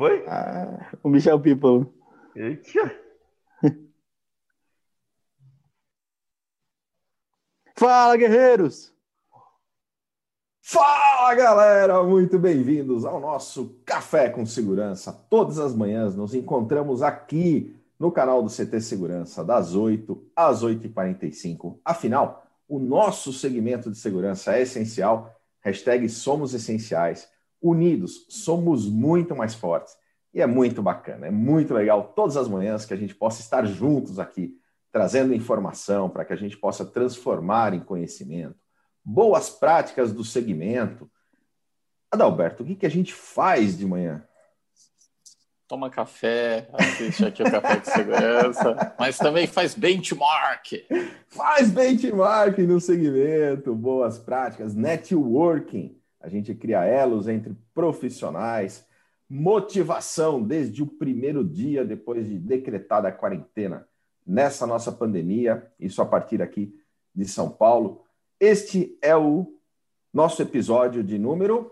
foi? Ah, o Michel People. Eita. Fala, guerreiros! Fala galera, muito bem-vindos ao nosso Café com Segurança. Todas as manhãs nos encontramos aqui no canal do CT Segurança, das 8 às 8h45. Afinal, o nosso segmento de segurança é essencial. Hashtag somos essenciais. Unidos, somos muito mais fortes. E é muito bacana, é muito legal todas as manhãs que a gente possa estar juntos aqui, trazendo informação para que a gente possa transformar em conhecimento, boas práticas do segmento. Adalberto, o que, que a gente faz de manhã? toma café, assiste aqui o Café de Segurança, mas também faz benchmark. Faz benchmark no segmento, boas práticas, networking. A gente cria elos entre profissionais, motivação desde o primeiro dia depois de decretada a quarentena nessa nossa pandemia, isso a partir aqui de São Paulo. Este é o nosso episódio de número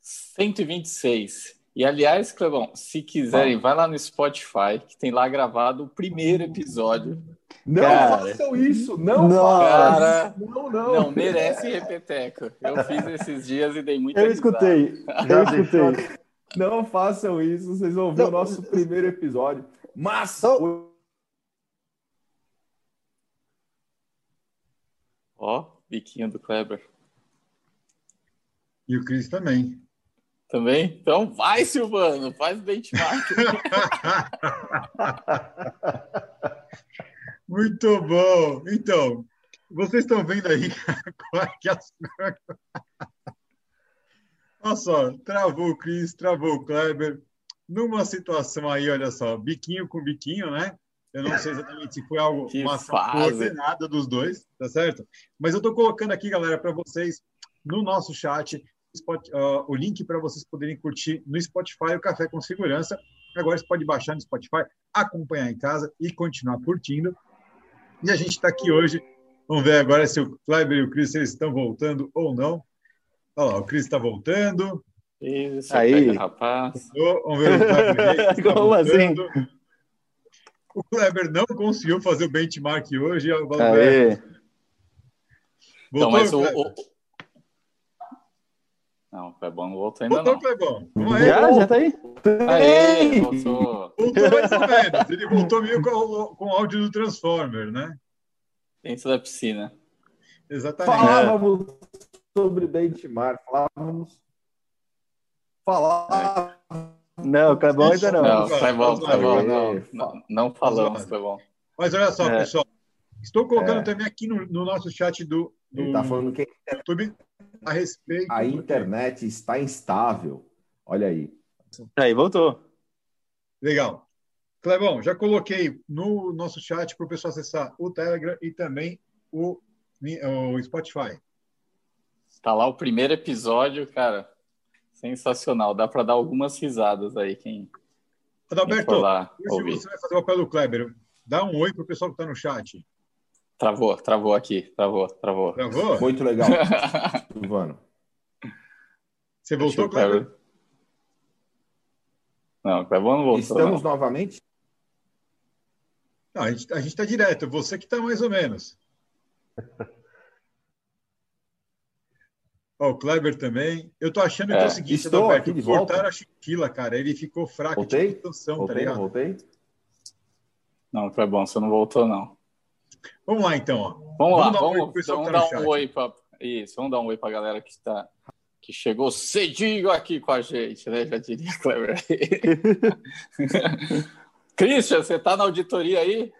126. E aliás, Clebão, se quiserem, vai lá no Spotify, que tem lá gravado o primeiro episódio. Não cara, façam isso, não, não cara, não, não. Não, merece repeteco. Eu fiz esses dias e dei muita Eu escutei, eu escutei. Não façam isso, vocês vão ver não. o nosso primeiro episódio. Mas... Ó, oh, biquinho do Kleber. E o Cris também. Também? Então vai, Silvano, faz benchmark. Muito bom. Então, vocês estão vendo aí que as... Olha só, travou o Cris, travou o Kleber. Numa situação aí, olha só, biquinho com biquinho, né? Eu não sei exatamente se foi algo, que uma coordenada dos dois, tá certo? Mas eu estou colocando aqui, galera, para vocês no nosso chat uh, o link para vocês poderem curtir no Spotify o Café com Segurança. Agora você pode baixar no Spotify, acompanhar em casa e continuar curtindo. E a gente está aqui hoje. Vamos ver agora se o Kleber e o Cris eles estão voltando ou não. Olha lá, o Cris está voltando. Isso aí, rapaz. Vamos ver o Kleber. Tá Como assim? O Kleber não conseguiu fazer o benchmark hoje. Vamos ver. Voltou, então, mas o, o, não, o Clebão não voltou ainda voltou, não. Clebão. Já, já tá aí? Aê, voltou. Voltou mais ou menos. Ele voltou meio com, com o áudio do Transformer, né? Dentro da piscina. Exatamente. Falávamos sobre benchmark, falávamos... Falávamos... Não, Clebão ainda não. Não, Clebão, Clebão, não, não, não falamos, Clebão. Mas olha só, é. pessoal. Estou colocando é. também aqui no, no, nosso chat do, do Ele tá falando que YouTube a respeito. A internet está instável. Olha aí. Aí, voltou. Legal. Clebão, já coloquei no nosso chat para o pessoal acessar o Telegram e também o, o Spotify. Está lá o primeiro episódio, cara. Sensacional. Dá para dar algumas risadas aí, quem. Adalberto, quem lá hoje você vai fazer o papel do Kleber. Dá um oi para o pessoal que está no chat. Travou, travou aqui, travou, travou. Travou? Muito legal, Silvano. Você voltou, Cleber? Não, Cleber não voltou. Estamos não. novamente? Não, a gente a está direto, você que está mais ou menos. Ó, o Kleber também. Eu tô achando é, que é o seguinte, estou Adalberto, aqui de cortaram a Chiquila, cara. Ele ficou fraco voltei? de tensão, voltei, tá ligado? Voltei? Não, foi bom, você não voltou, não. Vamos lá, então. Ó. Vamos, lá, vamos, vamos dar um oi para isso, vamos dar um oi para a galera que está que chegou cedinho aqui com a gente, né? Já diria Clever. Christian, você está na auditoria aí?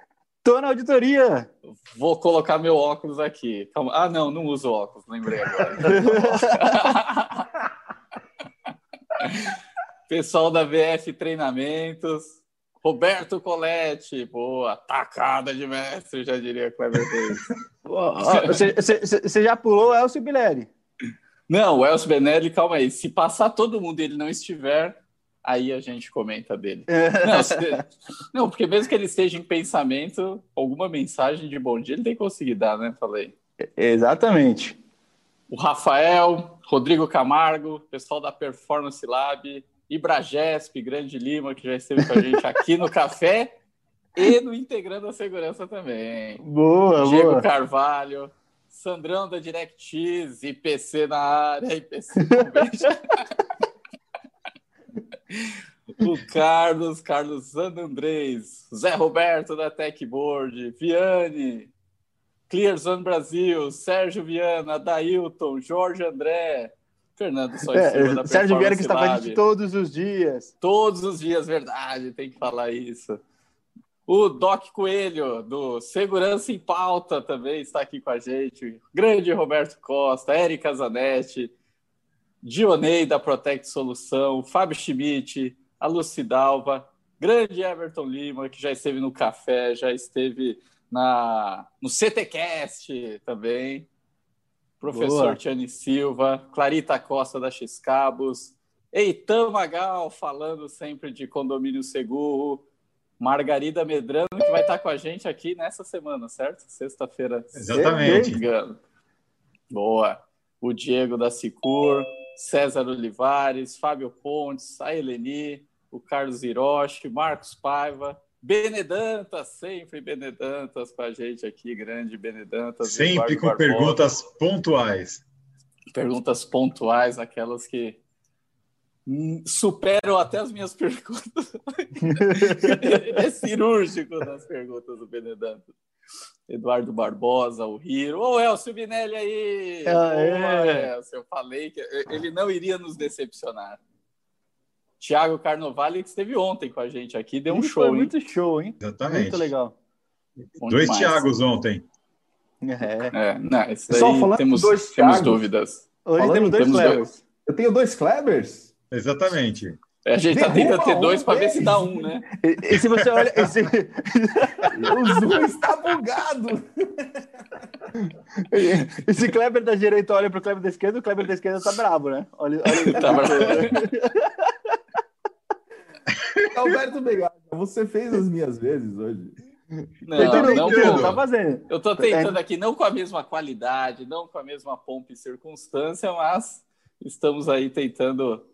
Tô na auditoria. Vou colocar meu óculos aqui. Calma. Ah, não, não uso óculos, lembrei agora. Pessoal da VF Treinamentos, Roberto Coletti, boa, tacada de mestre, já diria Cleber Você já pulou o Elcio Binelli? Não, o Elcio Benelli, calma aí. Se passar todo mundo e ele não estiver, aí a gente comenta dele. Não, se... não, porque mesmo que ele esteja em pensamento, alguma mensagem de bom dia ele tem que conseguir dar, né? Falei. Exatamente. O Rafael, Rodrigo Camargo, pessoal da Performance Lab, Ibragesp, Grande Lima, que já esteve com a gente aqui no café e no Integrando a Segurança também. Boa, Diego boa. Carvalho, Sandrão da DirectX, IPC na área, IPC O Carlos, Carlos Andrés, Zé Roberto da Techboard, Viane, Clearzone Brasil, Sérgio Viana, Dailton, Jorge André, Fernando Sois É, Sérgio Vieira que está com a gente todos os dias. Todos os dias, verdade, tem que falar isso. O Doc Coelho, do Segurança em Pauta, também está aqui com a gente. Grande Roberto Costa, Érica Zanetti, Dionei da Protect Solução, Fábio Schmidt, a Lucidalva, grande Everton Lima, que já esteve no café, já esteve na, no CTCast também. Professor Boa. Tiane Silva, Clarita Costa da X-Cabos, Eitan Magal falando sempre de condomínio seguro, Margarida Medrano, que vai estar com a gente aqui nessa semana, certo? Sexta-feira. Exatamente. se. Boa. O Diego da Sicur, César Olivares, Fábio Pontes, a Eleni, o Carlos Hiroshi, Marcos Paiva, Benedantas, sempre Benedantas com a gente aqui, grande Benedantas. Sempre com Barbosa. perguntas pontuais. Perguntas pontuais, aquelas que hum, superam até as minhas perguntas. é cirúrgico nas perguntas do Benedantas. Eduardo Barbosa, o Hiro. Ô, Elcio Binelli aí! Ah, é. Elcio, eu falei que ele não iria nos decepcionar. Tiago Carnovale, que esteve ontem com a gente aqui, deu um Ele show, Foi hein? muito show, hein? Exatamente. Muito legal. Bom Dois demais. Tiagos ontem. É. É, não, isso Pessoal, falando temos, dois temos dúvidas. Hoje Falando temos em dois temos Clebers. Eu tenho dois Klebers. Exatamente. A gente tá Derruba tentando ter um dois para ver se dá um, né? E, e se você olha. esse- O Zoom está bugado. Esse Kleber da direita olha pro Kleber da esquerda, o Kleber da esquerda tá bravo, né? Olha, olha Tá bravo. Alberto Begado, você fez as minhas vezes hoje. Não, Tentando, não, não tá fazendo. Eu tô tentando aqui, não com a mesma qualidade, não com a mesma pompa e circunstância, mas estamos aí tentando.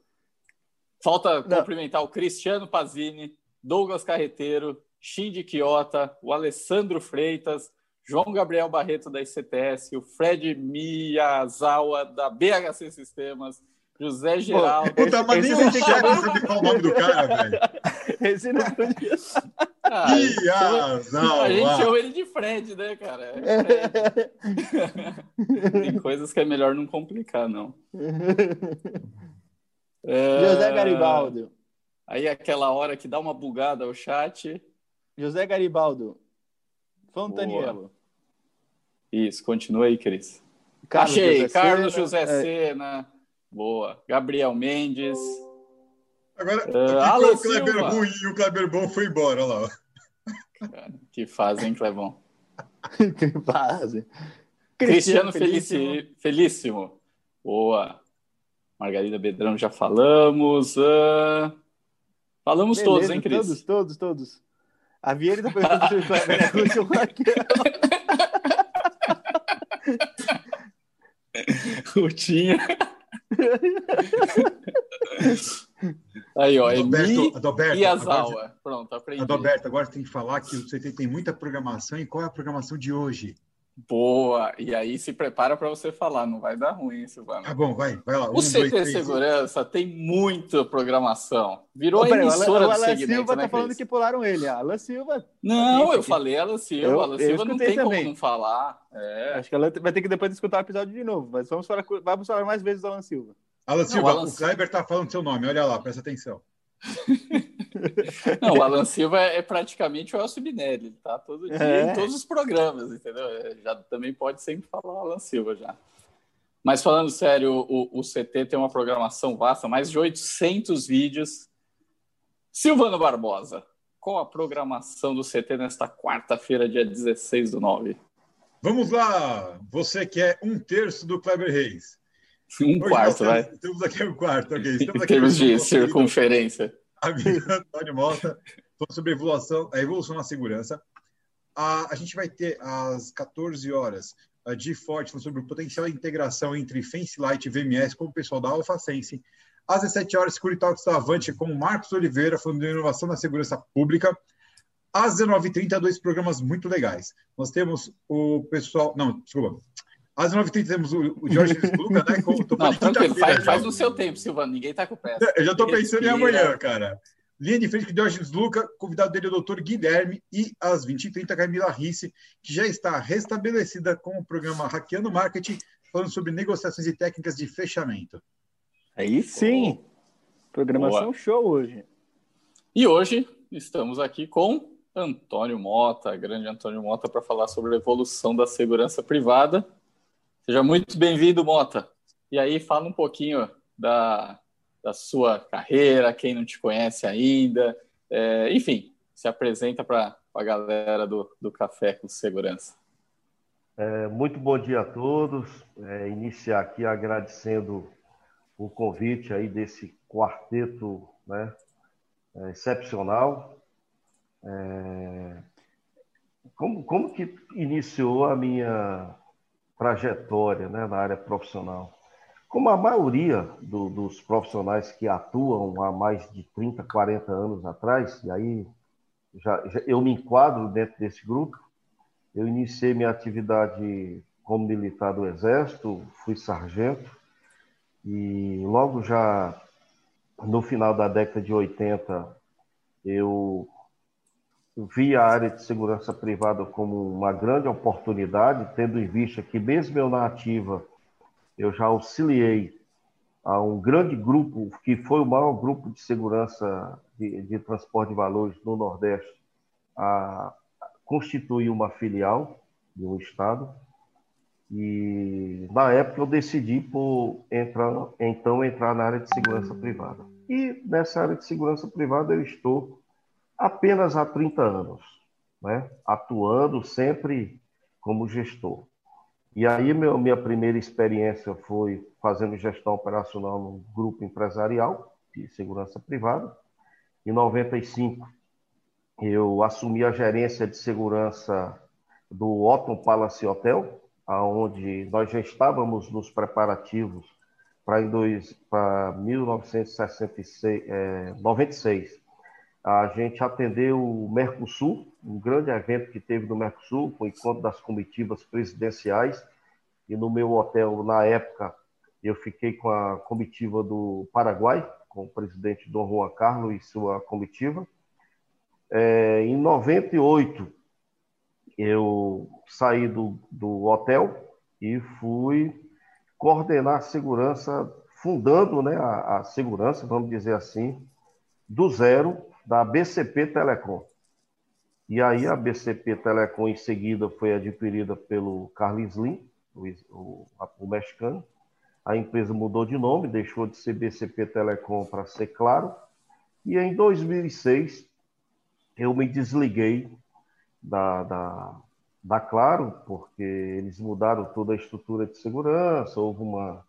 Falta Não. cumprimentar o Cristiano Pazini, Douglas Carreteiro, Shindy Quiota, o Alessandro Freitas, João Gabriel Barreto da ICTS, o Fred Miyazawa da BHC Sistemas, José Geraldo. Puta, mas nem o você tem que chefe chamar- sabe qual o nome do cara, velho. Esse não podia. Ah, Ih, azar, a gente chama ele de Fred, né, cara? É Fred. Tem coisas que é melhor não complicar, não. É, José Garibaldo. Aí aquela hora que dá uma bugada o chat. José Garibaldo. Fontaniello. Isso, continua aí, Cris. Carlos Achei, José Carlos Sena. José É, Sena. Boa. Gabriel Mendes. Agora, Alan ficou o Kleber Silva. ruim e o Kleber bom foi embora, olha lá. Cara, que fazem, Clevão. que fase. Cristiano Felíssimo. Felíssimo. Felíssimo. Boa. Margarida Bedrão, já falamos. Ah, Falamos Beleza, todos, hein, Cris? Todos, todos, todos. A Vieira perguntando se o Kleber é russo ou aquele. O Tinha. Aí, ó, Emi Adalberto, Adalberto, e agora. Pronto, aprendi. Adalberto, agora você tem que falar que o CT tem muita programação e qual é a programação de hoje? Boa. E aí se prepara para você falar, não vai dar ruim, Silvano. Tá bom, vai, vai lá. O Um, CT dois, três. Segurança tem muita programação. Virou Ô, a peraí, o Alan- emissora o do Alan segmento, Silva né, tá falando Cris? que pularam ele. A Alan Silva. Não, Aqui, eu aqui. falei Alan Silva. Eu- Alan Silva não tem também. como não falar. É. Acho que ela vai ter que depois escutar o episódio de novo. Mas vamos falar, vamos falar mais vezes do Alan Silva. Alan Silva, Alan o Kleber tá falando seu nome, olha lá, presta atenção. Não, o Alan Silva é praticamente o Elcio Binelli, ele tá todo dia É. em todos os programas, entendeu? É, Já também pode sempre falar o Alan Silva já. Mas falando sério, o, o CT tem uma programação vasta, mais de 800 vídeos. Silvano Barbosa, qual a programação do CT nesta quarta-feira, dia 16 do 9? Vamos lá, você que é um terço do Kleber Reis. Um Hoje quarto, nós vai. temos, Temos aqui um quarto, ok. Estamos Em aqui termos com de circunferência. Amigo Antônio Mota, falando sobre a evolução, a evolução na segurança. A, a gente vai ter às 14 horas a de Forte falando sobre o potencial de integração entre FenceLight e VMS com o pessoal da AlphaSense. Às 17 horas, Security Talks da Avante com Marcos Oliveira, falando de inovação na segurança pública. Às 19h30, dois programas muito legais. Nós temos o pessoal. Não, desculpa. Às 9h30 temos o, o Jorge Luca, né? Com, não, tranquilo, faz, faz no seu tempo, Silvano. Ninguém está com pressa. Eu já estou pensando em amanhã, cara. Linha de frente com Diógenes Luca, convidado dele é o doutor Guilherme, e às 20h30, Camila Risse, que já está restabelecida com o programa Hackeando Marketing, falando sobre negociações e técnicas de fechamento. Aí sim! Oh. Programação Boa. show hoje. E hoje estamos aqui com Antônio Mota, grande Antônio Mota, para falar sobre a evolução da segurança privada. Seja muito bem-vindo, Mota. E aí, fala um pouquinho da, da sua carreira, quem não te conhece ainda. É, enfim, se apresenta para a galera do, do Café com Segurança. É, muito bom dia a todos. É, iniciar aqui agradecendo o convite aí desse quarteto né, é, excepcional. É, como, como que iniciou a minha trajetória né, na área profissional? Como a maioria do, dos profissionais que atuam há mais de 30, 40 anos atrás, e aí já, já, eu me enquadro dentro desse grupo, eu iniciei minha atividade como militar do Exército, fui sargento, e logo já no final da década de 80, eu vi a área de segurança privada como uma grande oportunidade, tendo em vista que, mesmo eu na ativa, eu já auxiliei a um grande grupo, que foi o maior grupo de segurança de, de transporte de valores no Nordeste, a constituir uma filial de um Estado. E na época eu decidi por entrar, então entrar na área de segurança privada. E nessa área de segurança privada eu estou apenas há 30 anos, né? atuando sempre como gestor. E aí meu, minha primeira experiência foi fazendo gestão operacional no grupo empresarial de segurança privada. Em 95 eu assumi a gerência de segurança do Otton Palace Hotel, aonde nós já estávamos nos preparativos para em dois, para 1966, é, 96. A gente atendeu o Mercosul, um grande evento que teve no Mercosul, com o encontro das comitivas presidenciais. E no meu hotel, na época, eu fiquei com a comitiva do Paraguai, com o presidente Dom Juan Carlos e sua comitiva. É, em 98, eu saí do, do hotel e fui coordenar a segurança, fundando né, a, a, segurança, vamos dizer assim, do zero da BCP Telecom. E aí a BCP Telecom em seguida foi adquirida pelo Carlos Slim, o, o, o mexicano. A empresa mudou de nome, deixou de ser BCP Telecom para ser Claro. E em 2006 eu me desliguei da, da, da Claro, porque eles mudaram toda a estrutura de segurança, houve uma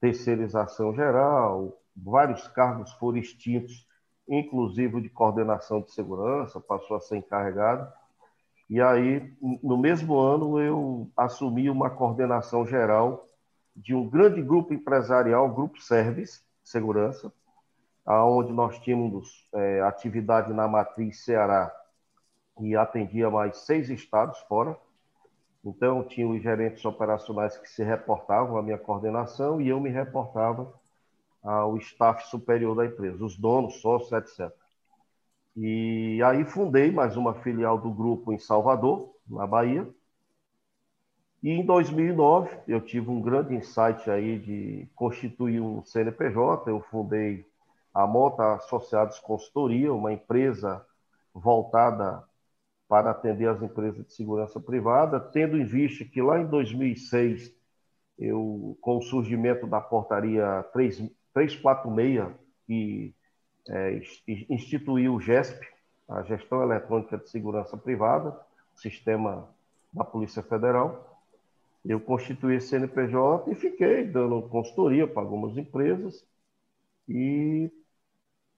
terceirização geral, vários cargos foram extintos, inclusive de coordenação de segurança, passou a ser encarregado. E aí, no mesmo ano, eu assumi uma coordenação geral de um grande grupo empresarial, Grupo Service Segurança, aonde nós tínhamos é, atividade na matriz Ceará e atendia mais seis estados fora. Então, tinha os gerentes operacionais que se reportavam à minha coordenação e eu me reportava ao staff superior da empresa, os donos, sócios, etc. E aí fundei mais uma filial do grupo em Salvador, na Bahia. E em 2009 eu tive um grande insight aí de constituir um CNPJ. Eu fundei a Mota Associados Consultoria, uma empresa voltada para atender as empresas de segurança privada, tendo em vista que lá em 2006, eu, com o surgimento da portaria 3, 346, que é, instituiu o GESP, a Gestão Eletrônica de Segurança Privada, sistema da Polícia Federal, eu constituí esse CNPJ e fiquei dando consultoria para algumas empresas e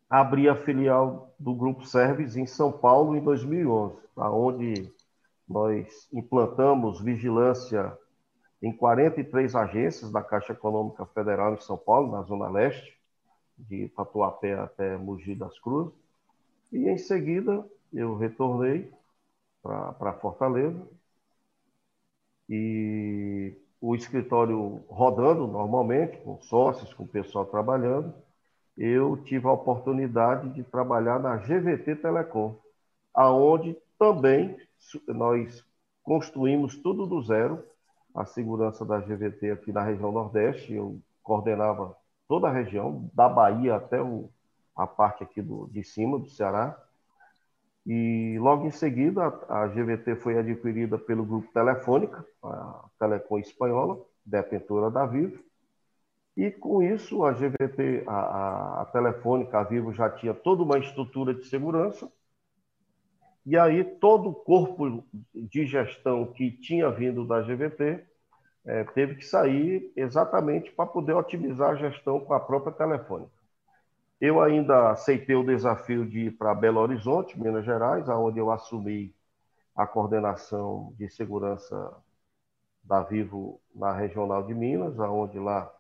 abri a filial do Grupo Service em São Paulo em 2011, onde nós implantamos vigilância em 43 agências da Caixa Econômica Federal em São Paulo, na Zona Leste, de Tatuapé até Mogi das Cruzes. E em seguida eu retornei para Fortaleza e o escritório rodando normalmente, com sócios, com o pessoal trabalhando, eu tive a oportunidade de trabalhar na GVT Telecom, aonde também nós construímos tudo do zero, a segurança da GVT aqui na região Nordeste. Eu coordenava toda a região, da Bahia até o, a parte aqui do, de cima, do Ceará. E logo em seguida, a, a GVT foi adquirida pelo grupo Telefônica, a Telecom Espanhola, detentora da Vivo. E com isso, a GVT, a, a, a Telefônica, a Vivo já tinha toda uma estrutura de segurança. E aí, todo o corpo de gestão que tinha vindo da GVT é, teve que sair exatamente para poder otimizar a gestão com a própria Telefônica. Eu ainda aceitei o desafio de ir para Belo Horizonte, Minas Gerais, onde eu assumi a coordenação de segurança da Vivo na Regional de Minas, onde lá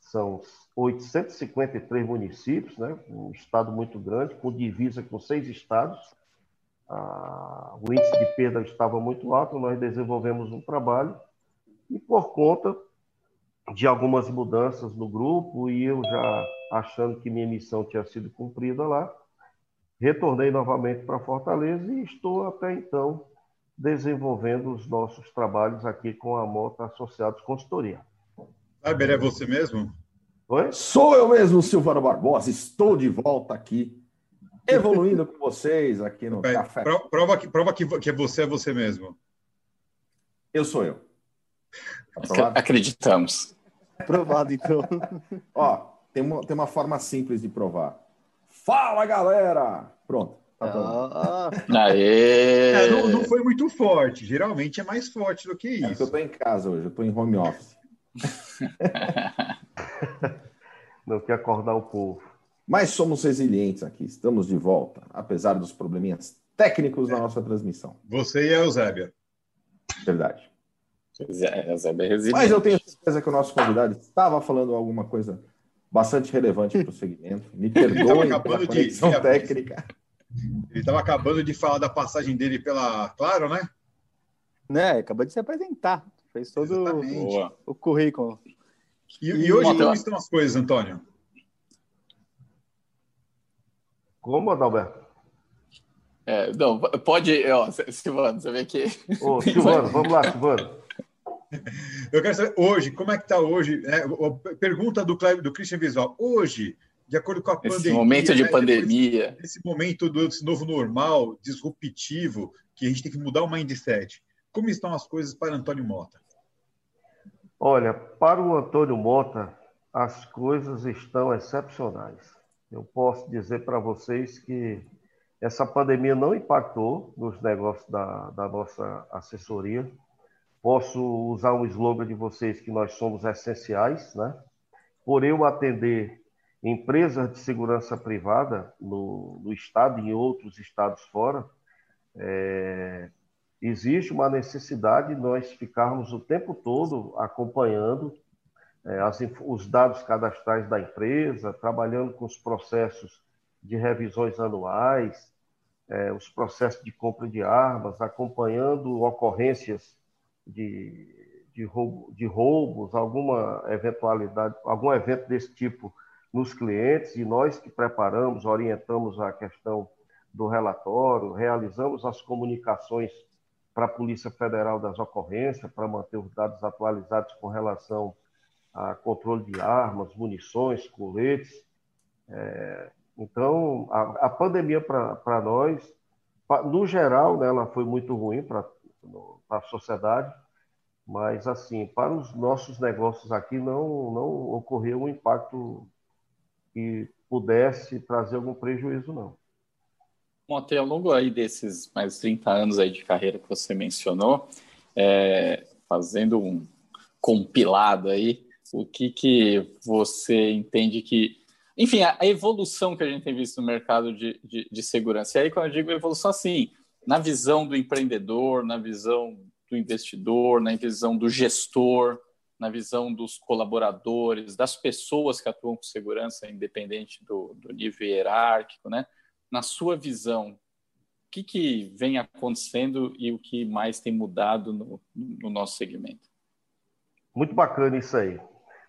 são 853 municípios, né? um estado muito grande, com divisa com seis estados. Ah, o índice de perda estava muito alto, nós desenvolvemos um trabalho e por conta de algumas mudanças no grupo e eu já achando que minha missão tinha sido cumprida lá, retornei novamente para Fortaleza e estou até então desenvolvendo os nossos trabalhos aqui com a Mota Associados Consultoria. Weber, é você mesmo? Oi? Sou eu mesmo, Silvano Barbosa. Estou de volta aqui, evoluindo com vocês aqui no Café. Prova, que, prova que, que você é você mesmo. Eu sou eu. Tá Acreditamos. Aprovado, então. Ó, tem uma, tem uma forma simples de provar. Fala, galera! Pronto. Tá ah. Aê! É, não, não, foi muito forte. Geralmente é mais forte do que isso. É eu estou em casa hoje, eu estou em home office. não quer acordar o povo. Mas somos resilientes aqui, estamos de volta, apesar dos probleminhas técnicos é. da nossa transmissão. Você e a Eusébia. Verdade. É, Mas eu tenho certeza que o nosso convidado estava falando alguma coisa bastante relevante para o segmento. Me perdoe pela conexão de... técnica. Ele estava acabando de falar da passagem dele pela Claro, né? Né, acabou de se apresentar. Fez todo o, o, currículo. E, e, e hoje como estão as coisas, Antônio? Como, Adalberto? É, não, pode, ó, Silvano, você vê que. Ô, Silvano, vamos lá, Silvano. Eu quero saber hoje, como é que está hoje? Né? Pergunta do, do Christian Visual. Hoje, de acordo com a esse pandemia. momento de né? pandemia. Esse momento desse novo normal, disruptivo, que a gente tem que mudar o mindset. Como estão as coisas para Antônio Mota? Olha, para o Antônio Mota, as coisas estão excepcionais. Eu posso dizer para vocês que essa pandemia não impactou nos negócios da, da nossa assessoria Posso usar um slogan de vocês que nós somos essenciais, né? Por eu atender empresas de segurança privada no, no estado e em outros estados fora, é, existe uma necessidade de nós ficarmos o tempo todo acompanhando as, os dados cadastrais da empresa, trabalhando com os processos de revisões anuais, é, os processos de compra de armas, acompanhando ocorrências de, de, roubo, de roubos, alguma eventualidade, algum evento desse tipo nos clientes, e nós que preparamos, orientamos a questão do relatório, realizamos as comunicações para a Polícia Federal das ocorrências, para manter os dados atualizados com relação a controle de armas, munições, coletes. É, então, a, a pandemia para nós, pra, no geral, né, ela foi muito ruim para a sociedade, mas assim, para os nossos negócios aqui não, não ocorreu um impacto que pudesse trazer algum prejuízo, não. Bom, até ao longo aí desses mais 30 anos aí de carreira que você mencionou, é, fazendo um compilado aí, o que, que você entende que. Enfim, a, evolução que a gente tem visto no mercado de, de, de segurança. E aí, quando eu digo evolução, assim, na visão do empreendedor, na visão do investidor, na visão do gestor, na visão dos colaboradores, das pessoas que atuam com segurança, independente do, do nível hierárquico, né? Na sua visão, o que, que vem acontecendo e o que mais tem mudado no, no nosso segmento? Muito bacana isso aí.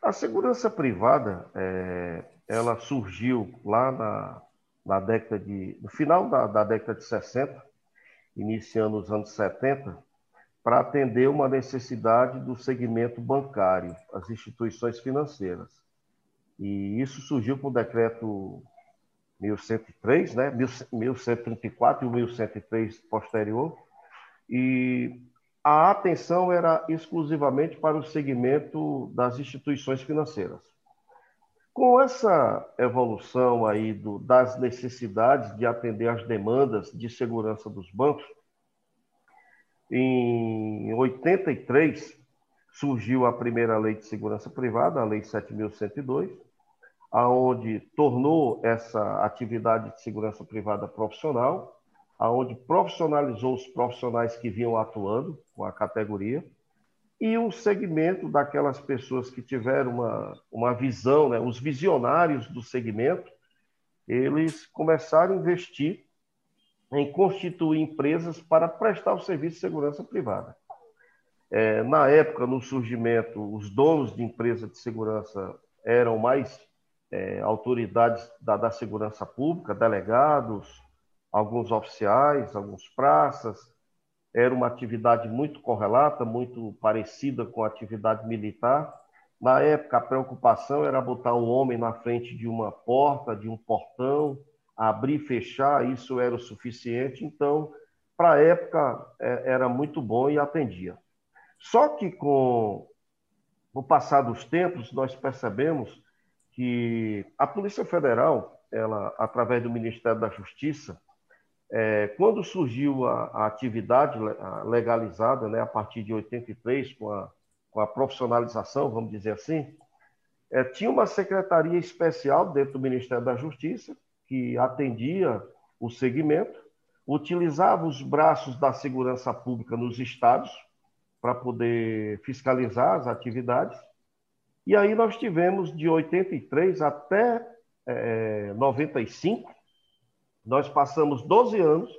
A segurança privada, é, ela surgiu lá na, na década de, no final da, da década de 60, iniciando os anos 70, para atender uma necessidade do segmento bancário, as instituições financeiras. E isso surgiu com o decreto 1103, né? 1134 e o 1103 posterior. E a atenção era exclusivamente para o segmento das instituições financeiras. Com essa evolução aí do, das necessidades de atender às demandas de segurança dos bancos, em 83, surgiu a primeira lei de segurança privada, a Lei 7.102, aonde tornou essa atividade de segurança privada profissional, aonde profissionalizou os profissionais que vinham atuando com a categoria, e o segmento daquelas pessoas que tiveram uma, uma visão, né, os visionários do segmento, eles começaram a investir em constituir empresas para prestar o serviço de segurança privada. É, na época, no surgimento, os donos de empresa de segurança eram mais é, autoridades da, da, segurança pública, delegados, alguns oficiais, alguns praças. Era uma atividade muito correlata, muito parecida com a atividade militar. Na época, a preocupação era botar um homem na frente de uma porta, de um portão, abrir e fechar, isso era o suficiente. Então, para a época, é, era muito bom e atendia. Só que com o passar dos tempos, nós percebemos que a Polícia Federal, ela, através do Ministério da Justiça, é, quando surgiu a, a, atividade legalizada, né, a partir de 83, com a, com a profissionalização, vamos dizer assim, é, tinha uma secretaria especial dentro do Ministério da Justiça, que atendia o segmento, utilizava os braços da segurança pública nos estados para poder fiscalizar as atividades. E aí nós tivemos de 83 até é, 95, nós passamos 12 anos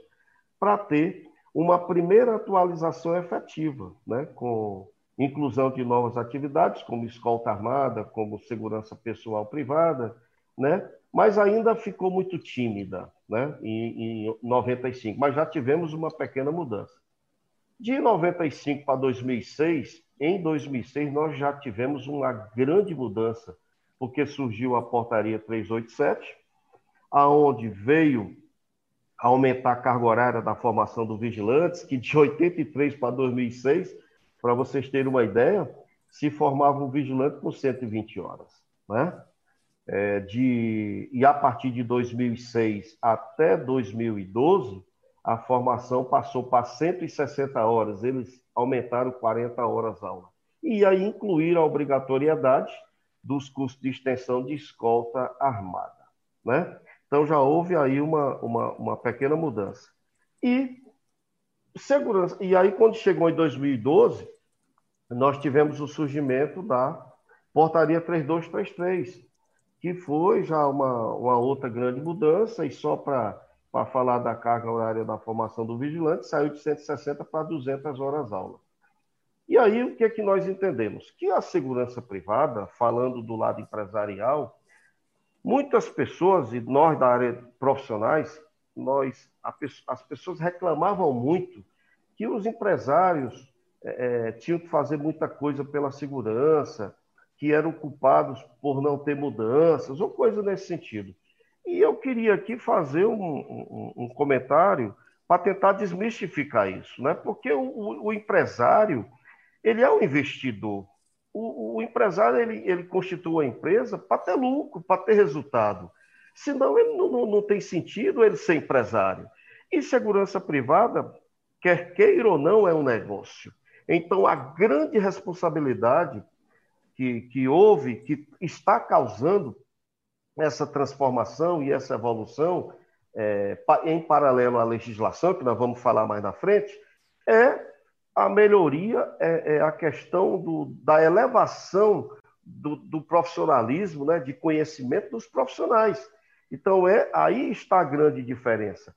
para ter uma primeira atualização efetiva, né, com inclusão de novas atividades, como escolta armada, como segurança pessoal privada, né, mas ainda ficou muito tímida né, em, em 95, mas já tivemos uma pequena mudança. De 95 para 2006, em 2006 nós já tivemos uma grande mudança, porque surgiu a portaria 387, aonde veio aumentar a carga horária da formação do vigilantes, que de 83 para 2006, para vocês terem uma ideia, se formava um vigilante com 120 horas, né? é, de, e a partir de 2006 até 2012, a formação passou para 160 horas, eles aumentaram 40 horas aula. E aí incluíram a obrigatoriedade dos cursos de extensão de escolta armada. Né? Então já houve aí uma, uma, uma pequena mudança. E segurança. E aí, quando chegou em 2012, nós tivemos o surgimento da Portaria 3233, que foi já uma, uma outra grande mudança, e só para falar da carga horária da formação do vigilante, saiu de 160 para 200 horas aula. E aí, o que é que nós entendemos? Que a segurança privada, falando do lado empresarial, muitas pessoas, e nós da área profissionais, nós, as pessoas reclamavam muito que os empresários é, tinham que fazer muita coisa pela segurança, que eram culpados por não ter mudanças, ou coisa nesse sentido. E eu queria aqui fazer um, um, um comentário para tentar desmistificar isso, né? porque o, o, empresário ele é um investidor. O, o empresário ele, ele constitui a empresa para ter lucro, para ter resultado. Senão ele não, não, não tem sentido ele ser empresário. E segurança privada, quer queira ou não, é um negócio. Então, a grande responsabilidade que, que houve, que está causando essa transformação e essa evolução é, em paralelo à legislação, que nós vamos falar mais na frente, é a melhoria é, é a questão do, da elevação do, do, profissionalismo, né, de conhecimento dos profissionais. Então, é aí está a grande diferença.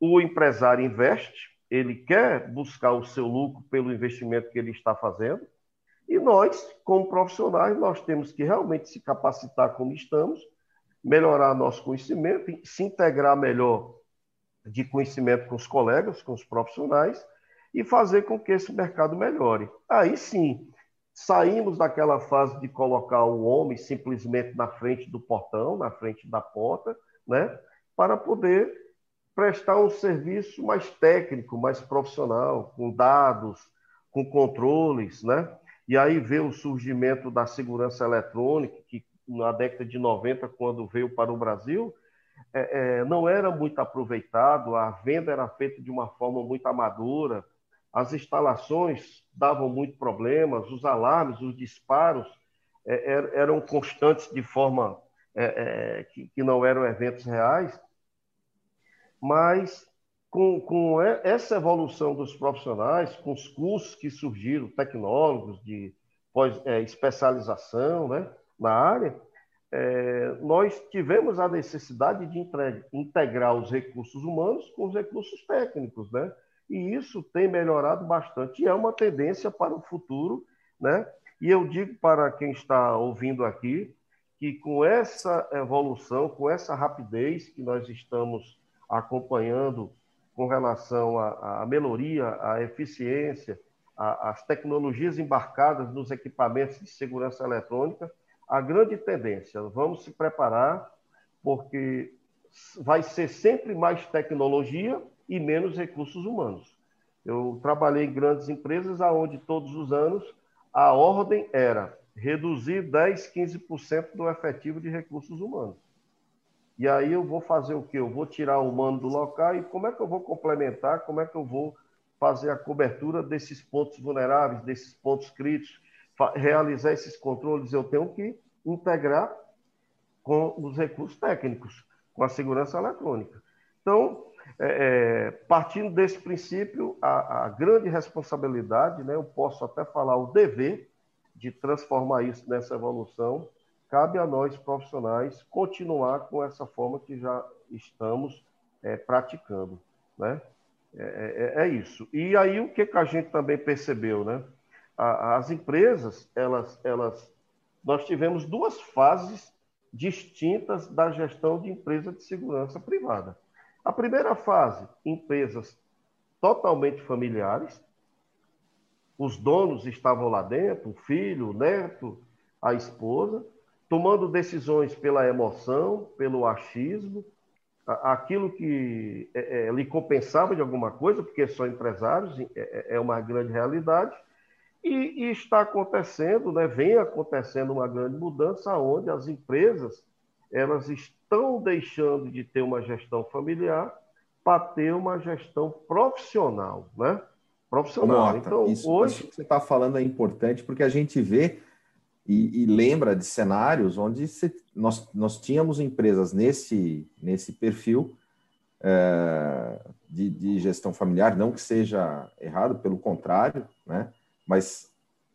O empresário investe, ele quer buscar o seu lucro pelo investimento que ele está fazendo, e nós, como profissionais, nós temos que realmente se capacitar como estamos, melhorar nosso conhecimento, se integrar melhor de conhecimento com os colegas, com os profissionais, e fazer com que esse mercado melhore. Aí sim, saímos daquela fase de colocar o homem simplesmente na frente do portão, na frente da porta, né, para poder prestar um serviço mais técnico, mais profissional, com dados, com controles, né? E aí vê o surgimento da segurança eletrônica, que na década de 90, quando veio para o Brasil, é, é, não era muito aproveitado, a venda era feita de uma forma muito amadora, as instalações davam muito problemas, os alarmes, os disparos é, er, eram constantes de forma é, é, que, que não eram eventos reais, mas com, com essa evolução dos profissionais, com os cursos que surgiram, tecnólogos de pós, é, especialização né, na área, é, nós tivemos a necessidade de integrar os recursos humanos com os recursos técnicos, né? E isso tem melhorado bastante e é uma tendência para o futuro, né? E eu digo para quem está ouvindo aqui que com essa evolução, com essa rapidez que nós estamos acompanhando com relação à, à melhoria, à eficiência, às tecnologias embarcadas nos equipamentos de segurança eletrônica, a grande tendência, vamos se preparar, porque vai ser sempre mais tecnologia e menos recursos humanos. Eu trabalhei em grandes empresas onde todos os anos a ordem era reduzir 10, 15% do efetivo de recursos humanos. E aí eu vou fazer o quê? Eu vou tirar o humano do local e como é que eu vou complementar? Como é que eu vou fazer a cobertura desses pontos vulneráveis, desses pontos críticos, realizar esses controles? Eu tenho que integrar com os recursos técnicos, com a segurança eletrônica. Então, é, é partindo desse princípio, a, a grande responsabilidade, né, eu posso até falar o dever de transformar isso nessa evolução, cabe a nós, profissionais, continuar com essa forma que já estamos é, praticando. Né? É, é, é, isso. E aí, o que, que a gente também percebeu? Né? as empresas, elas, elas, nós tivemos duas fases distintas da gestão de empresa de segurança privada. A primeira fase, empresas totalmente familiares, os donos estavam lá dentro, o filho, o neto, a esposa, tomando decisões pela emoção, pelo achismo, aquilo que é, é, lhe compensava de alguma coisa, porque são empresários, é, é, é uma grande realidade, e, e, está acontecendo, né, vem acontecendo uma grande mudança, onde as empresas elas estão deixando de ter uma gestão familiar para ter uma gestão profissional, né? Profissional. Então, isso, hoje isso que você está falando é importante porque a gente vê e, e lembra de cenários onde se, nós, nós tínhamos empresas nesse, nesse perfil é, de, de, gestão familiar, não que seja errado, pelo contrário, né? mas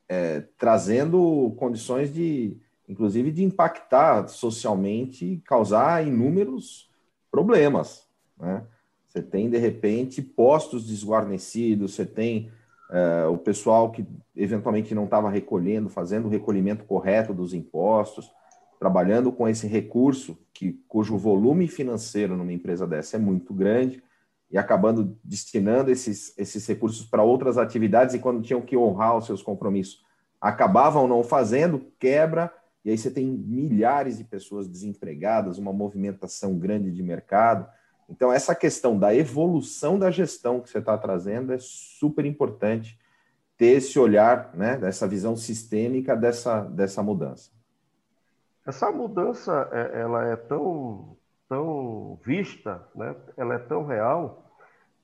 é, trazendo condições de, inclusive, de impactar socialmente e causar inúmeros problemas. Né? Você tem, de repente, postos desguarnecidos, você tem uh, o pessoal que eventualmente não estava recolhendo, fazendo o recolhimento correto dos impostos, trabalhando com esse recurso que cujo volume financeiro numa empresa dessa é muito grande e acabando destinando esses, esses recursos para outras atividades e quando tinham que honrar os seus compromissos acabavam não fazendo, quebra, e aí você tem milhares de pessoas desempregadas, uma movimentação grande de mercado. Então, essa questão da evolução da gestão que você está trazendo é super importante ter esse olhar, né, dessa visão sistêmica dessa, dessa mudança. Essa mudança, é, ela é tão, tão vista, né, ela é tão real,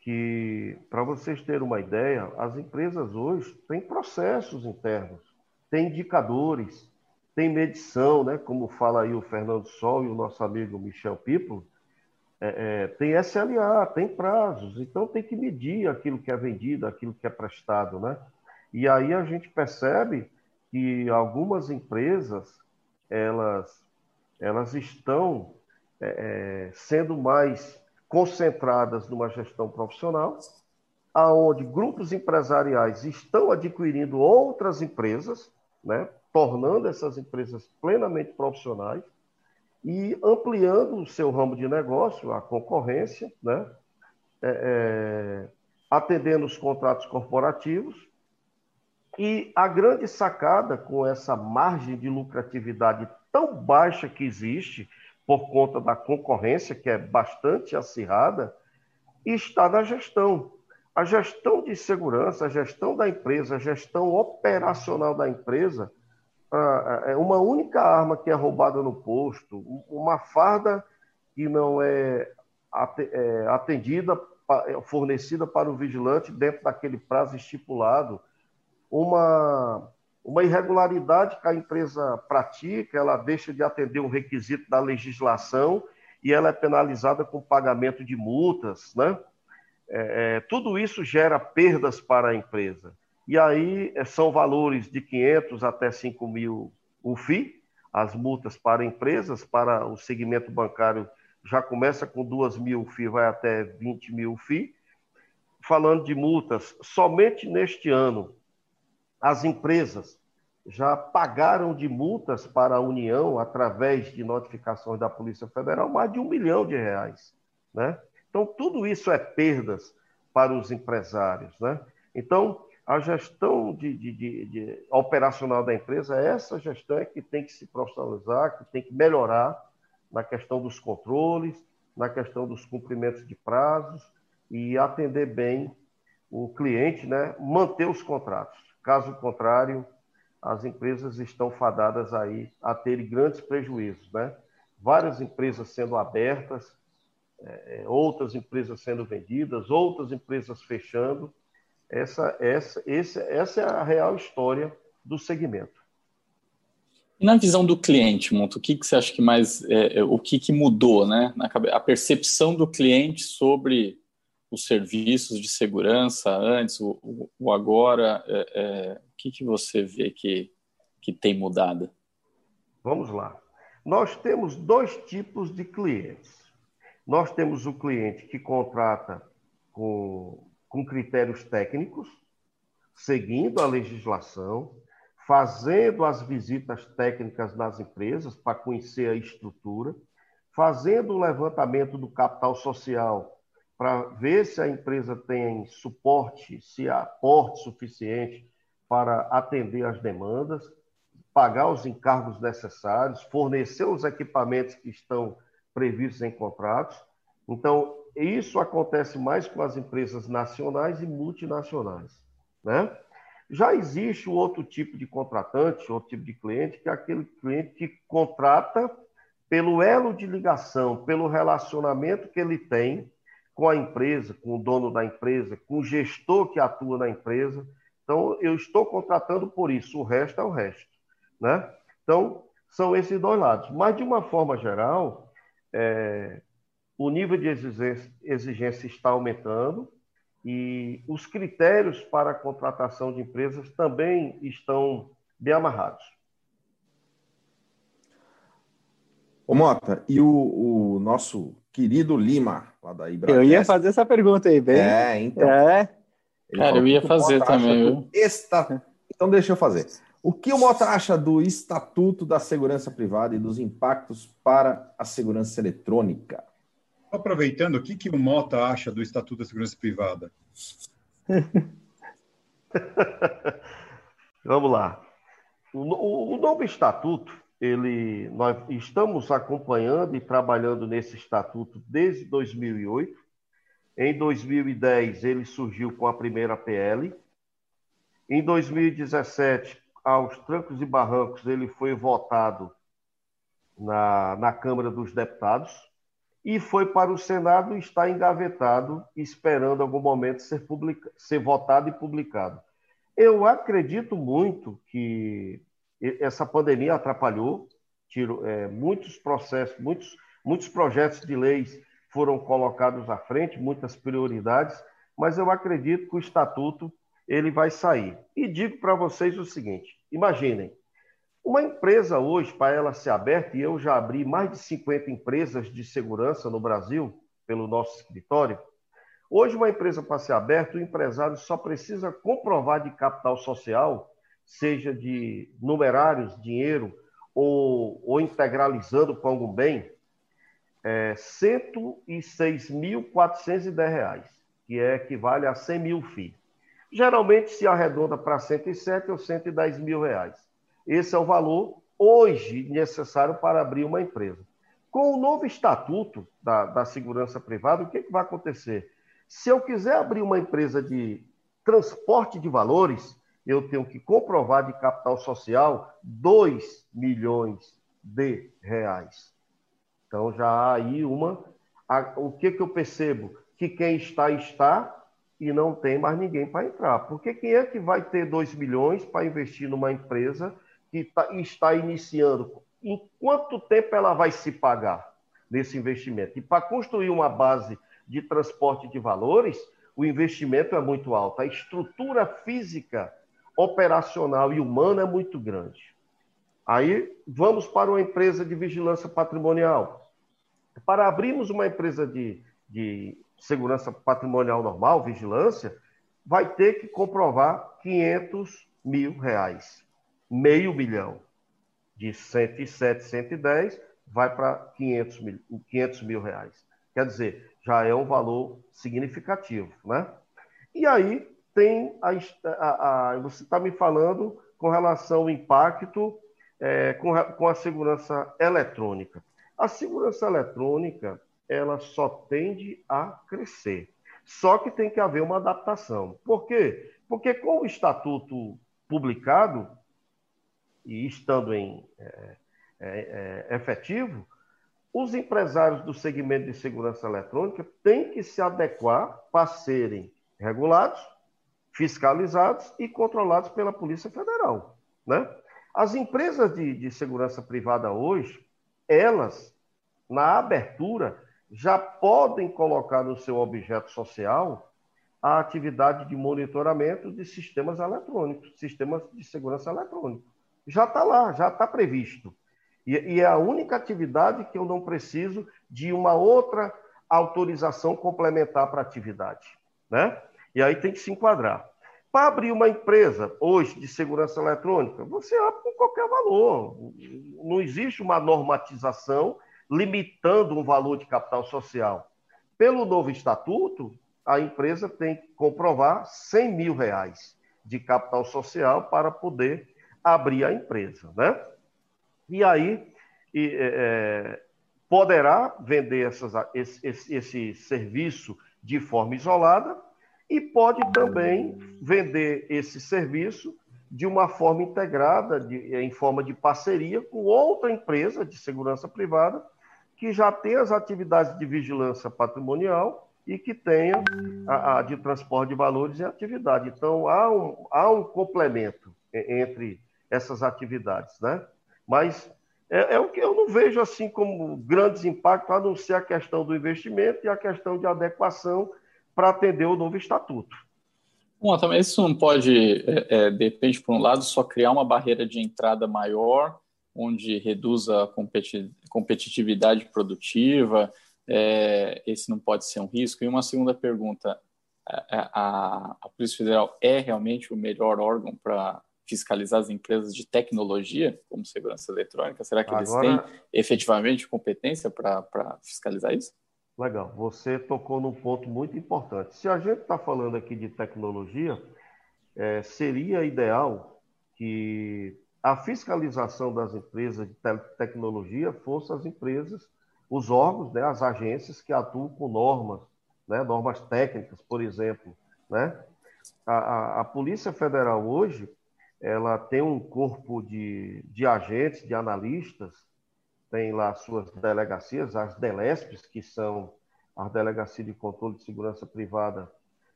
que, para vocês terem uma ideia, as empresas hoje têm processos internos, têm indicadores, têm medição, né, como fala aí o Fernando Sol e o nosso amigo Michel Pipo, é, é, tem SLA, tem prazos, então tem que medir aquilo que é vendido, aquilo que é prestado, né? E aí a gente percebe que algumas empresas elas elas estão é, é sendo mais concentradas numa gestão profissional, aonde grupos empresariais estão adquirindo outras empresas, né, tornando essas empresas plenamente profissionais e ampliando o seu ramo de negócio, a concorrência, né, é, é, atendendo os contratos corporativos. E a grande sacada com essa margem de lucratividade tão baixa que existe, por conta da concorrência, que é bastante acirrada, está na gestão. A gestão de segurança, a gestão da empresa, a gestão operacional da empresa, uma única arma que é roubada no posto, uma farda que não é, é atendida, é fornecida para o vigilante dentro daquele prazo estipulado, uma uma irregularidade que a empresa pratica, ela deixa de atender um requisito da legislação e ela é penalizada com pagamento de multas, né? É, é, tudo isso gera perdas para a empresa. E aí é, são valores de 500 até 5 mil o FII, as multas para empresas, para o segmento bancário já começa com 2 mil FII, vai até 20 mil FII. Falando de multas, somente neste ano, as empresas já pagaram de multas para a União, através de notificações da Polícia Federal, mais de um milhão de reais. Né? Então, tudo isso é perdas para os empresários. Né? Então, a gestão de, de, de, operacional da empresa, essa gestão é que tem que se profissionalizar, que tem que melhorar na questão dos controles, na questão dos cumprimentos de prazos e atender bem o cliente, né? manter os contratos. Caso contrário, as empresas estão fadadas aí a ter grandes prejuízos, né? Várias empresas sendo abertas, é, é, outras empresas sendo vendidas, outras empresas fechando. Essa, essa, esse, essa é a real história do segmento. E na visão do cliente, Monto, o que, que você acha que mais, é, é o que, que mudou, né? Na, a percepção do cliente sobre os serviços de segurança antes, o, o agora, é, é, o que, que você vê que, que tem mudado? Vamos lá. Nós temos dois tipos de clientes. Nós temos o cliente que contrata com, com critérios técnicos, seguindo a legislação, fazendo as visitas técnicas nas empresas para conhecer a estrutura, fazendo o levantamento do capital social para ver se a empresa tem suporte, se há porte suficiente para atender as demandas, pagar os encargos necessários, fornecer os equipamentos que estão previstos em contratos. Então, isso acontece mais com as empresas nacionais e multinacionais. Né? Já existe outro tipo de contratante, outro tipo de cliente, que é aquele cliente que contrata pelo elo de ligação, pelo relacionamento que ele tem com a empresa, com o dono da empresa, com o gestor que atua na empresa. Então, eu estou contratando por isso, o resto é o resto. Né? Então, são esses dois lados. Mas, de uma forma geral, é, o nível de exigência, está aumentando e os critérios para a contratação de empresas também estão bem amarrados. Ô Mota, e o, o nosso querido Lima, lá da Ibra. Eu ia fazer essa pergunta aí, bem. É, então. É. Cara, eu ia fazer também. Esta... Então, deixa eu fazer. O que o Mota acha do Estatuto da Segurança Privada e dos impactos para a segurança eletrônica? Aproveitando, o que, que o Mota acha do Estatuto da Segurança Privada? Vamos lá. O, o novo estatuto ele, nós estamos acompanhando e trabalhando nesse estatuto desde 2008. Em 2010, ele surgiu com a primeira PL. Em 2017, aos trancos e barrancos, ele foi votado na, na Câmara dos Deputados e foi para o Senado e está engavetado, esperando algum momento ser, publica, ser votado e publicado. Eu acredito muito que essa pandemia atrapalhou, tirou, é, muitos processos, muitos, muitos projetos de leis foram colocados à frente, muitas prioridades, mas eu acredito que o estatuto ele vai sair. E digo para vocês o seguinte: imaginem, uma empresa hoje, para ela ser aberta, e eu já abri mais de 50 empresas de segurança no Brasil, pelo nosso escritório. Hoje, uma empresa para ser aberta, o empresário só precisa comprovar de capital social, seja de numerários, dinheiro, ou, ou integralizando com algum bem, é, R$ 106.410, que é, equivale a 100 mil FII. Geralmente se arredonda para 107 ou 110 mil reais. Esse é o valor hoje necessário para abrir uma empresa. Com o novo estatuto da, da segurança privada, o que, que vai acontecer? Se eu quiser abrir uma empresa de transporte de valores, eu tenho que comprovar de capital social 2 milhões de reais. Então já há aí uma. o que, que eu percebo? Que quem está, está e não tem mais ninguém para entrar. Porque quem é que vai ter 2 milhões para investir numa empresa que tá, está iniciando? Em quanto tempo ela vai se pagar nesse investimento? E para construir uma base de transporte de valores, o investimento é muito alto. A estrutura física, operacional e humana é muito grande. Aí vamos para uma empresa de vigilância patrimonial. Para abrirmos uma empresa de, de segurança patrimonial normal, vigilância, vai ter que comprovar 500 mil reais, meio milhão. De 107, 110, vai para 500 mil, 500 mil reais. Quer dizer, já é um valor significativo, né? E aí tem a, a, a você está me falando com relação ao impacto é, com, com a segurança eletrônica. A segurança eletrônica ela só tende a crescer. Só que tem que haver uma adaptação. Por quê? Porque com o estatuto publicado e estando em é, é, é, efetivo, os empresários do segmento de segurança eletrônica têm que se adequar para serem regulados, fiscalizados e controlados pela Polícia Federal. Né? As empresas de, de segurança privada hoje, elas, na abertura, já podem colocar no seu objeto social a atividade de monitoramento de sistemas eletrônicos, sistemas de segurança eletrônica. Já está lá, já está previsto. E, e, é a única atividade que eu não preciso de uma outra autorização complementar para a atividade. Né? E aí tem que se enquadrar. Para abrir uma empresa hoje de segurança eletrônica, você abre com qualquer valor. Não existe uma normatização limitando um valor de capital social. Pelo novo estatuto, a empresa tem que comprovar 100 mil reais de capital social para poder abrir a empresa, né? E aí e, é, é poderá vender essas, esse, esse, esse serviço de forma isolada e pode também vender esse serviço de uma forma integrada, de, em forma de parceria com outra empresa de segurança privada que já tem as atividades de vigilância patrimonial e que tenha a, a de transporte de valores em atividade. Então, há um, há um complemento entre essas atividades, né? Mas é, é, o que eu não vejo assim como grandes impactos, a não ser a questão do investimento e a questão de adequação para atender o novo estatuto. Bom, também isso não pode, é, é, depende, por um lado, só criar uma barreira de entrada maior onde reduz a competitividade produtiva, é, esse não pode ser um risco. E uma segunda pergunta, a, a, a Polícia Federal é realmente o melhor órgão para fiscalizar as empresas de tecnologia, como segurança eletrônica? Será que Agora... eles têm efetivamente competência para fiscalizar isso? Legal, você tocou num ponto muito importante. Se a gente está falando aqui de tecnologia, é, seria ideal que a fiscalização das empresas de tecnologia fosse as empresas, os órgãos, né, as agências que atuam com normas, né, normas técnicas, por exemplo. Né? A, a, a, Polícia Federal hoje ela tem um corpo de, de agentes, de analistas, tem lá suas delegacias, as DELESPs, que são as Delegacias de Controle de Segurança Privada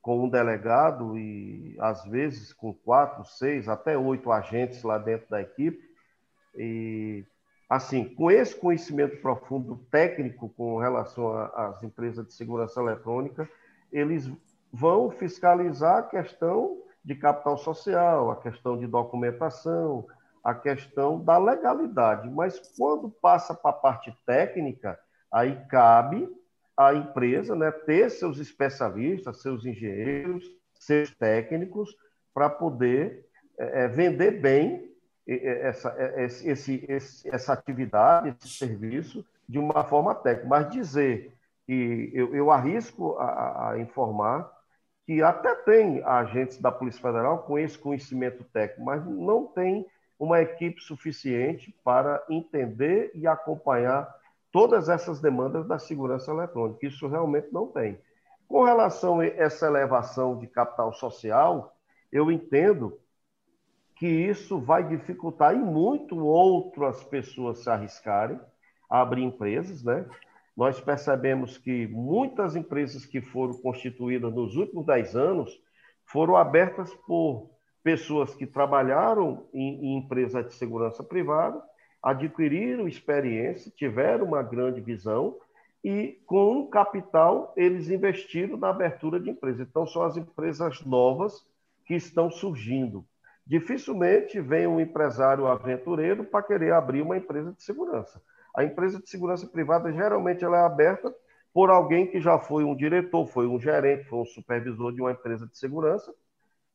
com um delegado e, às vezes, com quatro, seis, até oito agentes lá dentro da equipe. E assim, com esse conhecimento profundo técnico com relação às empresas de segurança eletrônica, eles vão fiscalizar a questão de capital social, a questão de documentação, a questão da legalidade. Mas quando passa para a parte técnica, aí cabe à empresa né, ter seus especialistas, seus engenheiros, seus técnicos, para poder é, vender bem essa, esse, esse, essa atividade, esse serviço, de uma forma técnica. Mas dizer que eu, eu arrisco a, a informar que até tem agentes da Polícia Federal com esse conhecimento técnico, mas não tem uma equipe suficiente para entender e acompanhar todas essas demandas da segurança eletrônica. Isso realmente não tem. Com relação a essa elevação de capital social, eu entendo que isso vai dificultar e muito outras pessoas se arriscarem a abrir empresas, né? Nós percebemos que muitas empresas que foram constituídas nos últimos 10 anos foram abertas por pessoas que trabalharam em, em empresas de segurança privada, adquiriram experiência, tiveram uma grande visão e, com um capital, eles investiram na abertura de empresas. Então, são as empresas novas que estão surgindo. Dificilmente vem um empresário aventureiro para querer abrir uma empresa de segurança. A empresa de segurança privada geralmente ela é aberta por alguém que já foi um diretor, foi um gerente, foi um supervisor de uma empresa de segurança,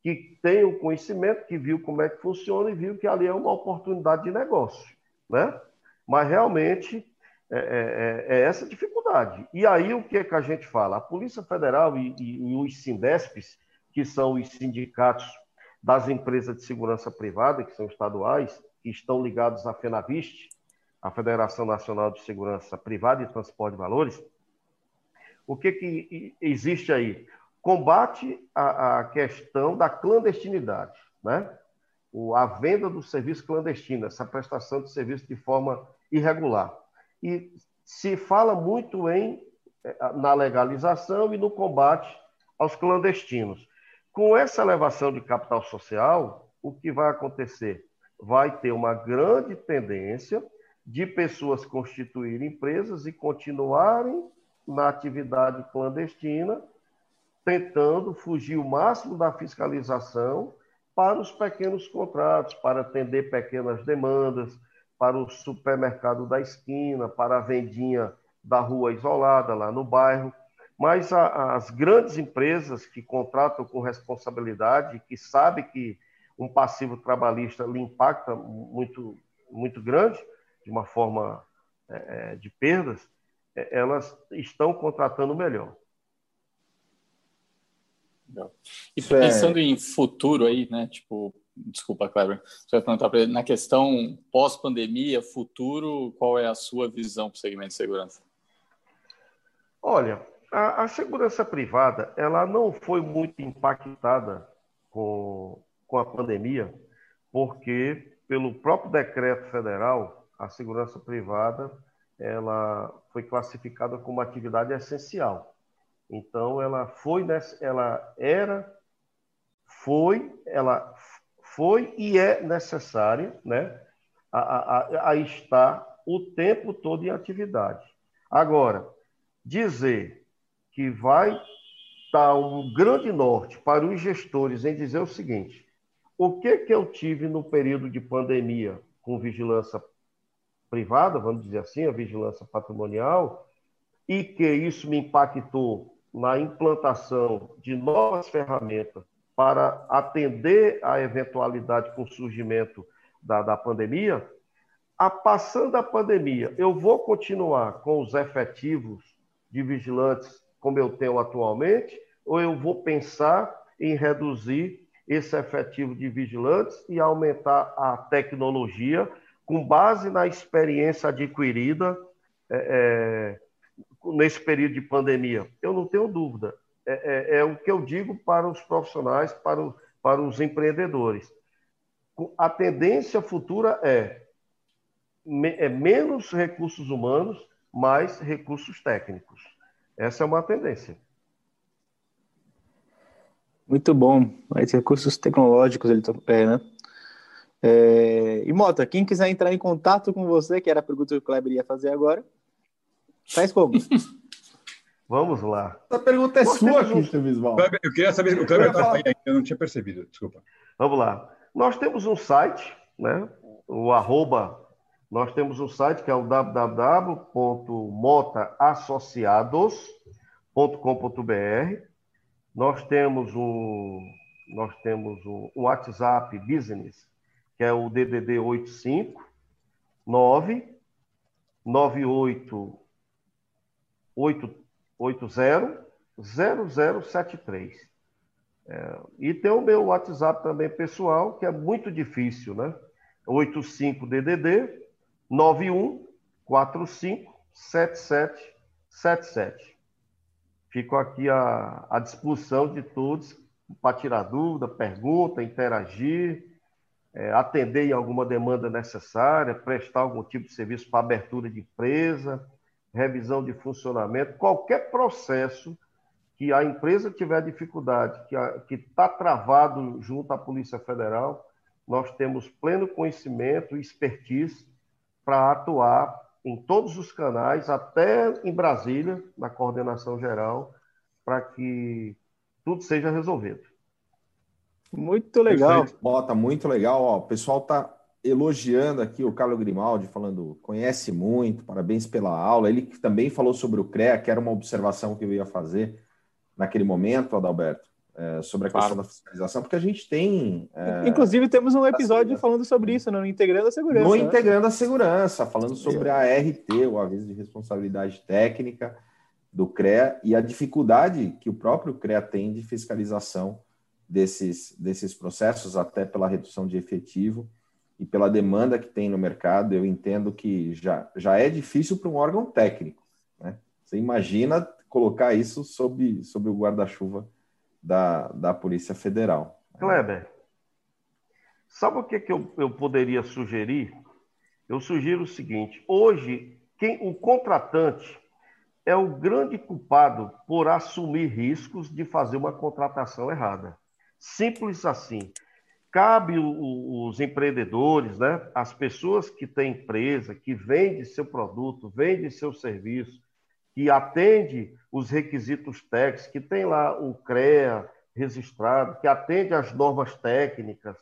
que tem o conhecimento, que viu como é que funciona e viu que ali é uma oportunidade de negócio, né? Mas realmente é, é, é, é essa dificuldade. E aí o que é que a gente fala? A Polícia Federal e, e, e os Sindesps, que são os sindicatos das empresas de segurança privada, que são estaduais, que estão ligados à FENAVIST, a Federação Nacional de Segurança Privada e Transporte de Valores, o que, que existe aí? Combate a, a questão da clandestinidade, né? O, a venda do serviço clandestino, essa prestação de serviço de forma irregular. E se fala muito em eh, na legalização e no combate aos clandestinos. Com essa elevação de capital social, o que vai acontecer? Vai ter uma grande tendência de pessoas constituírem empresas e continuarem na atividade clandestina, tentando fugir o máximo da fiscalização para os pequenos contratos, para atender pequenas demandas, para o supermercado da esquina, para a vendinha da rua isolada lá no bairro. Mas a, as grandes empresas que contratam com responsabilidade, que sabem que um passivo trabalhista lhe impacta muito, muito grande, de uma forma é, é, de perdas, é, elas estão contratando melhor. E é pensando em futuro aí, né? Tipo, desculpa, Kleber, você vai perguntar para ele, na questão pós-pandemia, futuro, qual é a sua visão para o segmento de segurança? Olha, a, a, segurança privada, ela não foi muito impactada com, com a pandemia, porque pelo próprio decreto federal, a segurança privada ela foi classificada como atividade essencial. Então, ela foi, ela era, foi, ela foi e é necessária, né, a, a, a estar o tempo todo em atividade. Agora, dizer que vai dar um grande norte para os gestores em dizer o seguinte: o que que eu tive no período de pandemia com vigilância privada, vamos dizer assim, a vigilância patrimonial, e que isso me impactou na implantação de novas ferramentas para atender a eventualidade com o surgimento da, da pandemia, a passando a pandemia, eu vou continuar com os efetivos de vigilantes como eu tenho atualmente, ou eu vou pensar em reduzir esse efetivo de vigilantes e aumentar a tecnologia com base na experiência adquirida é, é, nesse período de pandemia? Eu não tenho dúvida. É, é, é, o que eu digo para os profissionais, para, o, para os empreendedores. A tendência futura é, é menos recursos humanos, mais recursos técnicos. Essa é uma tendência. Muito bom. Mais recursos tecnológicos, ele é, né? É... E Mota, quem quiser entrar em contato com você, que era a pergunta que o Kleber ia fazer agora, faz como? Vamos lá. Essa pergunta é Nós sua, Cristian Visual. Eu queria saber, o Kleber está aí, eu não tinha percebido, desculpa. Vamos lá. Nós temos um site, né? O arroba, nós temos um site que é o www.motaassociados.com.br. Nós temos um nós temos um, um WhatsApp Business, que é o DDD 85 9 98 80 0073. É, e tem o meu WhatsApp também pessoal, que é muito difícil, né? 85DDD 91 45 7777. Fico aqui à, à disposição de todos para tirar dúvida, pergunta, interagir, é, atender em alguma demanda necessária, prestar algum tipo de serviço para abertura de empresa, revisão de funcionamento, qualquer processo que a empresa tiver dificuldade, que está travado junto à Polícia Federal, nós temos pleno conhecimento e expertise para atuar em todos os canais, até em Brasília, na coordenação geral, para que tudo seja resolvido. Muito legal. Bota, muito legal. Ó, o pessoal está elogiando aqui o Carlos Grimaldi, falando conhece muito, parabéns pela aula. Ele também falou sobre o CREA, que era uma observação que eu ia fazer naquele momento, Adalberto, é, sobre a questão claro. da fiscalização, porque a gente tem. É, Inclusive, temos um episódio falando sobre isso, no Integrando a Segurança. No né? Integrando a Segurança, falando sobre a RT, o aviso de responsabilidade técnica do CREA e a dificuldade que o próprio CREA tem de fiscalização desses, desses processos, até pela redução de efetivo e pela demanda que tem no mercado. Eu entendo que já, já é difícil para um órgão técnico. Né? Você imagina colocar isso sob, sob o guarda-chuva da, da Polícia Federal. Kleber, sabe o que, que eu, eu poderia sugerir? Eu sugiro o seguinte: hoje, quem o contratante é o grande culpado por assumir riscos de fazer uma contratação errada. Simples assim. Cabe o, os empreendedores, né, as pessoas que têm empresa, que vendem seu produto, vendem seu serviço, que atende os requisitos técnicos, que tem lá o CREA registrado, que atende às normas técnicas,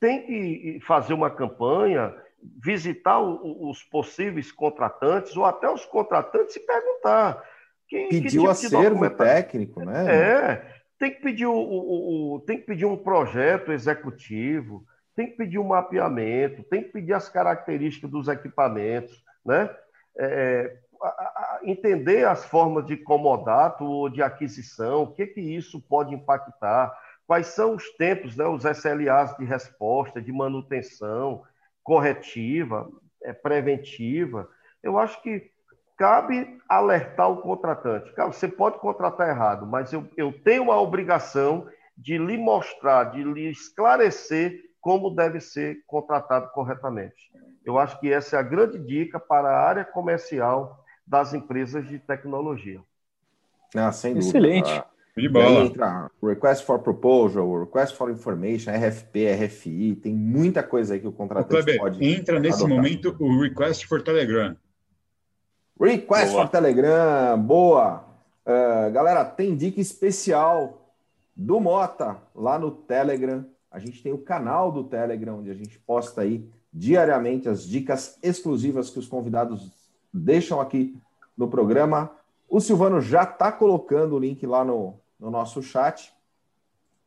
tem que fazer uma campanha visitar os possíveis contratantes ou até os contratantes e perguntar. Que, Pediu que tipo acervo técnico, né? É, tem que pedir o, o, o, tem que pedir um projeto executivo, tem que pedir um mapeamento, tem que pedir as características dos equipamentos, né? É, a, entender as formas de comodato ou de aquisição, o que que isso pode impactar, quais são os tempos, né, os SLAs de resposta, de manutenção, corretiva, é, preventiva, eu acho que cabe alertar o contratante. Cara, você pode contratar errado, mas eu, eu tenho a obrigação de lhe mostrar, de lhe esclarecer como deve ser contratado corretamente. Eu acho que essa é a grande dica para a área comercial das empresas de tecnologia. Ah, sem dúvida. Excelente. De bola. entra Request for Proposal, Request for Information, RFP, RFI, tem muita coisa aí que o contratante Kleber, pode. Entra nesse adotar. momento o Request for Telegram. Request boa. for Telegram, boa. Uh, galera, tem dica especial do Mota lá no Telegram. A gente tem o canal do Telegram, onde a gente posta aí diariamente as dicas exclusivas que os convidados deixam aqui no programa. O Silvano já está colocando o link lá no, no nosso chat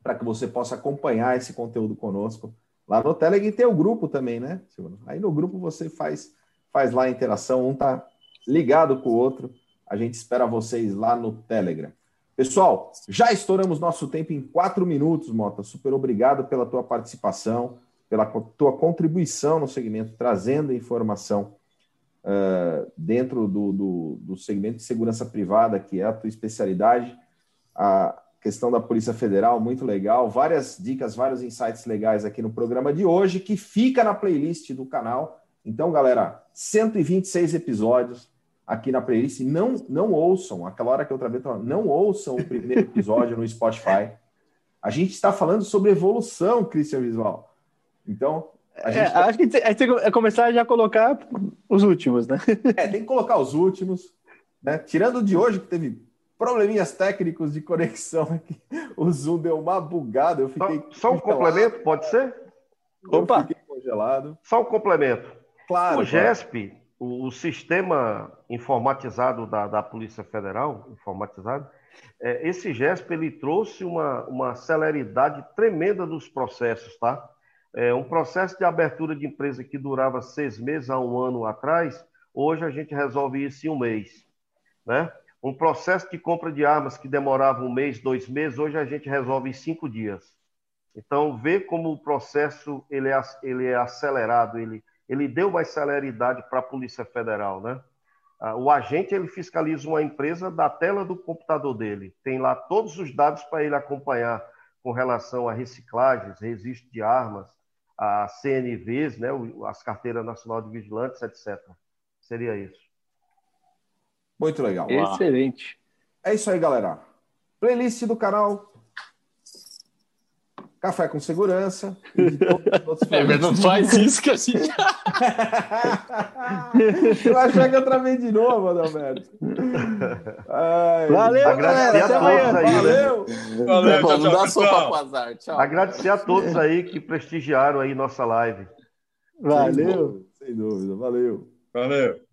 para que você possa acompanhar esse conteúdo conosco lá no Telegram e tem o grupo também, né, Silvano? Aí no grupo você faz, faz lá a interação, um tá ligado com o outro. A gente espera vocês lá no Telegram. Pessoal, já estouramos nosso tempo em quatro minutos, Mota. Super obrigado pela tua participação, pela tua contribuição no segmento, trazendo informação uh, dentro do, do, do segmento de segurança privada, que é a tua especialidade a questão da Polícia Federal, muito legal. Várias dicas, vários insights legais aqui no programa de hoje, que fica na playlist do canal. Então, galera, 126 episódios aqui na playlist. Não, não ouçam, aquela hora que eu travei, não ouçam o primeiro episódio no Spotify. A gente está falando sobre evolução, Christian Visual. Então, A gente é, tá... Acho que a gente tem que começar já a colocar os últimos, né? É, tem que colocar os últimos. Né? Tirando de hoje, que teve probleminhas técnicos de conexão aqui. O Zoom deu uma bugada. Eu fiquei. Só, só um complemento, pode ser? Eu Opa! fiquei congelado. Só um complemento. Claro. O GESP, claro. O, o, sistema informatizado da, da Polícia Federal, informatizado, é, esse GESP ele trouxe uma, uma celeridade tremenda dos processos, tá? É, um processo de abertura de empresa que durava seis meses a um ano atrás, hoje a gente resolve isso em um mês, né? Um processo de compra de armas que demorava um mês, dois meses, hoje a gente resolve em cinco dias. Então, vê como o processo ele é, ele é acelerado, ele, ele deu mais celeridade para a Polícia Federal, né? Ah, o agente ele fiscaliza uma empresa da tela do computador dele, tem lá todos os dados para ele acompanhar com relação a reciclagens, registro de armas, a CNVs, né, as carteiras nacional de vigilantes, etc. Seria isso. Muito legal. Excelente. É isso aí, galera. Playlist do canal Café com Segurança. É, mas não faz isso que a gente. eu achei que eu travei de novo, Adalberto. Ai, Valeu, Agradecer galera. a todos aí. Valeu. Né? Valeu, tchau, não dá sopa com azar. Tchau. Agradecer a todos aí que prestigiaram aí nossa live. Valeu. Sem dúvida. Valeu. Valeu.